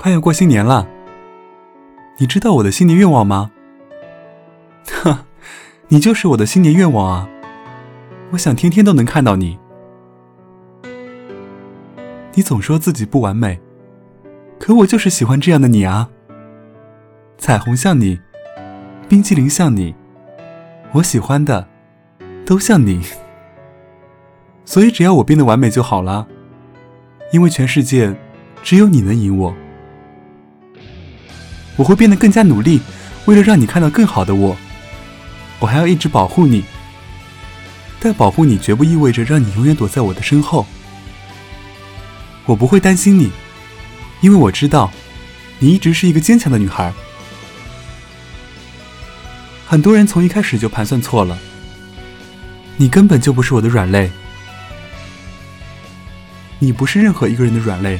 快要过新年了，你知道我的新年愿望吗？哈，你就是我的新年愿望啊！我想天天都能看到你。你总说自己不完美，可我就是喜欢这样的你啊！彩虹像你，冰淇淋像你，我喜欢的都像你。所以只要我变得完美就好了，因为全世界只有你能赢我。我会变得更加努力，为了让你看到更好的我。我还要一直保护你，但保护你绝不意味着让你永远躲在我的身后。我不会担心你，因为我知道，你一直是一个坚强的女孩。很多人从一开始就盘算错了，你根本就不是我的软肋，你不是任何一个人的软肋。